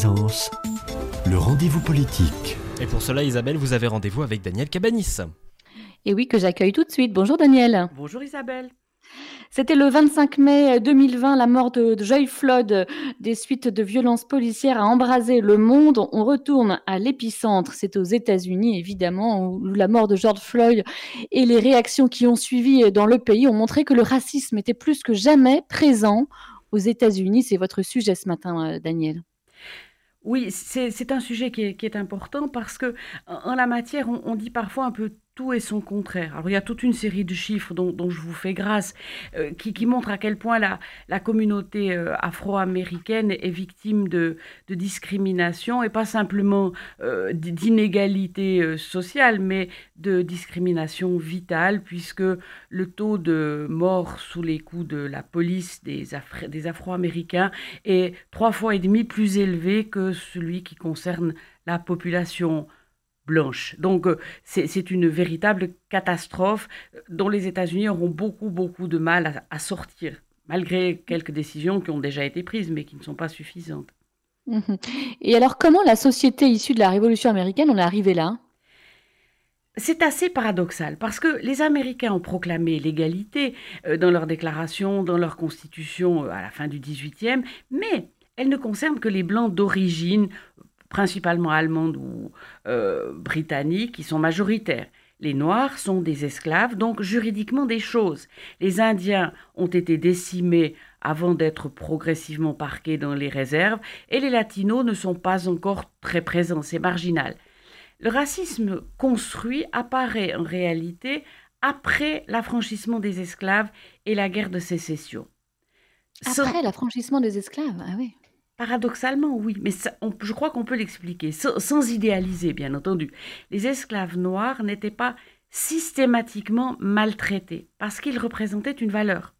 présence, le rendez-vous politique. Et pour cela, Isabelle, vous avez rendez-vous avec Daniel Cabanis. Et oui, que j'accueille tout de suite. Bonjour Daniel. Bonjour Isabelle. C'était le 25 mai 2020, la mort de, Joy Floyd des suites de violences policières a embrasé le monde. On retourne à l'épicentre, c'est aux États-Unis évidemment, où la mort de George Floyd et les réactions qui ont suivi dans le pays ont montré que le racisme était plus que jamais présent aux États-Unis. C'est votre sujet ce matin, euh, Daniel. Oui, c'est un sujet qui est, important parce que en la matière, on dit parfois un peu et son contraire. Alors il y a toute une série de chiffres dont, je vous fais grâce euh, qui, qui, montrent à quel point la, communauté euh, afro-américaine est victime de, discrimination et pas simplement euh, d'inégalité sociale, mais de discrimination vitale puisque le taux de mort sous les coups de la police des, des afro-américains est trois fois et demi plus élevé que celui qui concerne la population blanche. Donc euh, c'est une véritable catastrophe euh, dont les États-Unis auront beaucoup, beaucoup de mal à, sortir, malgré quelques décisions qui ont déjà été prises, mais qui ne sont pas suffisantes. Mhm. Et alors comment la société issue de la Révolution américaine en est arrivée là? C'est assez paradoxal parce que les Américains ont proclamé l'égalité euh, dans leur déclaration, dans leur constitution à la fin du 18e, mais elle ne concerne que les Blancs d'origine principalement allemandes ou euh, britanniques, qui sont majoritaires. Les Noirs sont des esclaves, donc juridiquement des choses. Les Indiens ont été décimés avant d'être progressivement parqués dans les réserves, et les Latinos ne sont pas encore très présents, c'est marginal. Le racisme construit apparaît en réalité après l'affranchissement des esclaves et la guerre de sécession. Après l'affranchissement des esclaves, ah oui. Paradoxalement, oui, mais je crois qu'on peut l'expliquer, sans, idéaliser, bien entendu. Les esclaves noirs n'étaient pas systématiquement maltraités, parce qu'ils représentaient une valeur.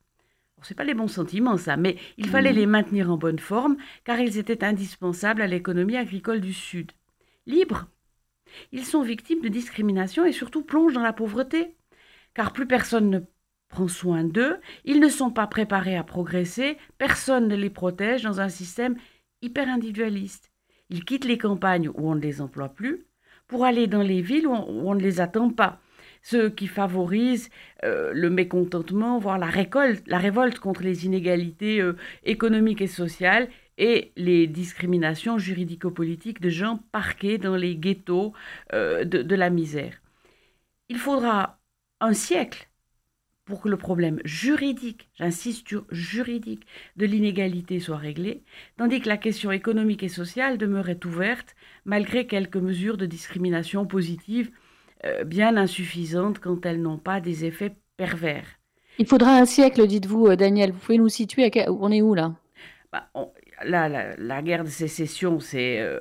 Ce n'est pas les bons sentiments, ça, mais il fallait mmh. les maintenir en bonne forme, car ils étaient indispensables à l'économie agricole du Sud. Libres, ils sont victimes de discrimination et surtout plongent dans la pauvreté, car plus personne ne prend soin d'eux, ils ne sont pas préparés à progresser, personne ne les protège dans un système hyper individualiste. Ils quittent les campagnes où on ne les emploie plus pour aller dans les villes où on, ne les attend pas, ce qui favorise euh, le mécontentement, voire la, récolte, la révolte contre les inégalités euh, économiques et sociales et les discriminations juridico-politiques de gens parqués dans les ghettos euh, de la misère. Il faudra un siècle pour que le problème juridique, j'insiste sur juridique, de l'inégalité soit réglé, tandis que la question économique et sociale demeurait ouverte malgré quelques mesures de discrimination positive euh, bien insuffisantes quand elles n'ont pas des effets pervers. Il faudra un siècle, dites-vous, euh, Daniel. Vous pouvez nous situer On est où là? Bah, la, la, guerre de sécession, c'est euh,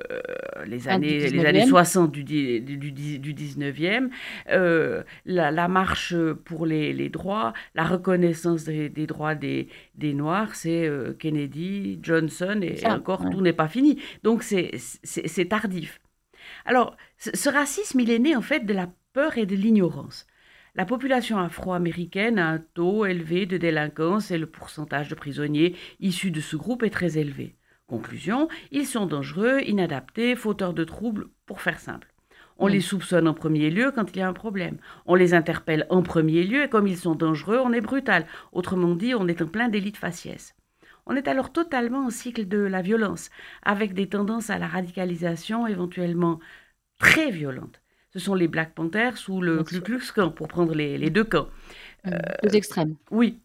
les, années, les années 60 du, du, du, 19e. Euh, la, marche pour les, les, droits, la reconnaissance des, des droits des, des Noirs, c'est euh, Kennedy, Johnson, et, encore, tout n'est pas fini. Donc, c'est tardif. Alors, ce racisme, il est né en fait de la peur et de l'ignorance. La population afro-américaine a un taux élevé de délinquance et le pourcentage de prisonniers issus de ce groupe est très élevé. Conclusion, ils sont dangereux, inadaptés, fauteurs de troubles, pour faire simple. On les soupçonne en premier lieu quand il y a un problème. On les interpelle en premier lieu et comme ils sont dangereux, on est brutal. Autrement dit, on est en plein délit de faciès. On est alors totalement au cycle de la violence, avec des tendances à la radicalisation éventuellement très violentes ce sont les Black Panthers ou le Ku Klux Klan, pour prendre les, deux camps. Mmh, deux extrêmes. Oui.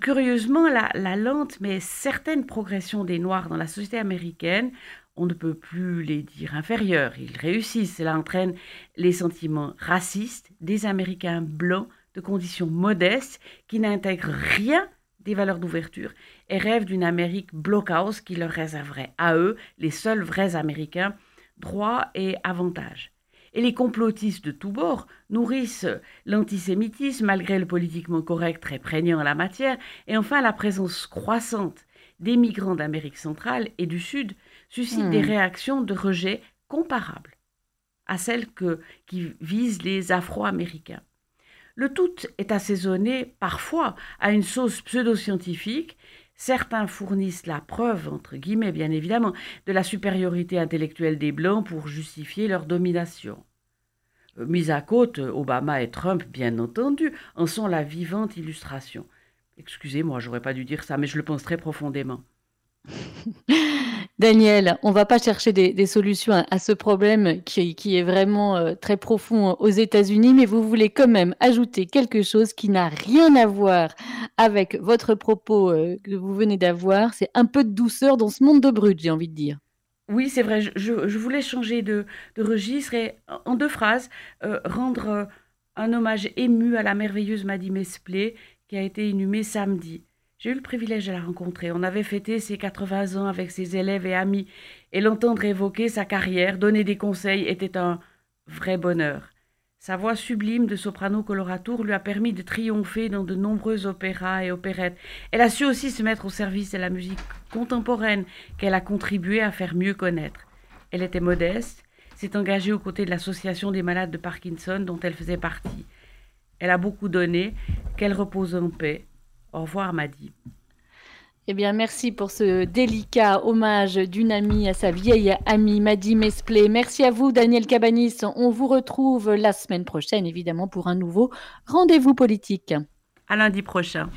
Curieusement, la, lente mais certaine progression des Noirs dans la société américaine, on ne peut plus les dire inférieurs. Ils réussissent. Cela entraîne les sentiments racistes des Américains blancs de conditions modestes qui n'intègrent rien des valeurs d'ouverture et rêvent d'une Amérique blockhouse qui leur réserverait à eux, les seuls vrais Américains, droits et avantages. Et les complotistes de tous bords nourrissent l'antisémitisme malgré le politiquement correct très prégnant en la matière, et enfin la présence croissante des migrants d'Amérique centrale et du Sud suscite des hmm. réactions de rejet comparables à celles que, qui visent les Afro-Américains. Le tout est assaisonné parfois à une sauce pseudo-scientifique, Certains fournissent la preuve, entre guillemets bien évidemment, de la supériorité intellectuelle des Blancs pour justifier leur domination. Euh, mis à côte, Obama et Trump, bien entendu, en sont la vivante illustration. Excusez-moi, j'aurais pas dû dire ça, mais je le pense très profondément. Daniel, on va pas chercher des, solutions à, ce problème qui, est vraiment euh, très profond aux États-Unis, mais vous voulez quand même ajouter quelque chose qui n'a rien à voir avec votre propos euh, que vous venez d'avoir. C'est un peu de douceur dans ce monde de brut, j'ai envie de dire. Oui, c'est vrai, je, voulais changer de, registre et en deux phrases, euh, rendre un hommage ému à la merveilleuse Maddy Mesplé qui a été inhumée samedi. J'ai eu le privilège de la rencontrer. On avait fêté ses 80 ans avec ses élèves et amis, et l'entendre évoquer sa carrière, donner des conseils, était un vrai bonheur. Sa voix sublime de soprano coloratour lui a permis de triompher dans de nombreux opéras et opérettes. Elle a su aussi se mettre au service de la musique contemporaine qu'elle a contribué à faire mieux connaître. Elle était modeste, s'est engagée aux côtés de l'association des malades de Parkinson dont elle faisait partie. Elle a beaucoup donné, qu'elle repose en paix. Au revoir, Maddy. Eh bien, merci pour ce délicat hommage d'une amie à sa vieille amie Maddy Mesplé. Merci à vous, Daniel Cabanis. On vous retrouve la semaine prochaine, évidemment, pour un nouveau rendez-vous politique. À lundi prochain.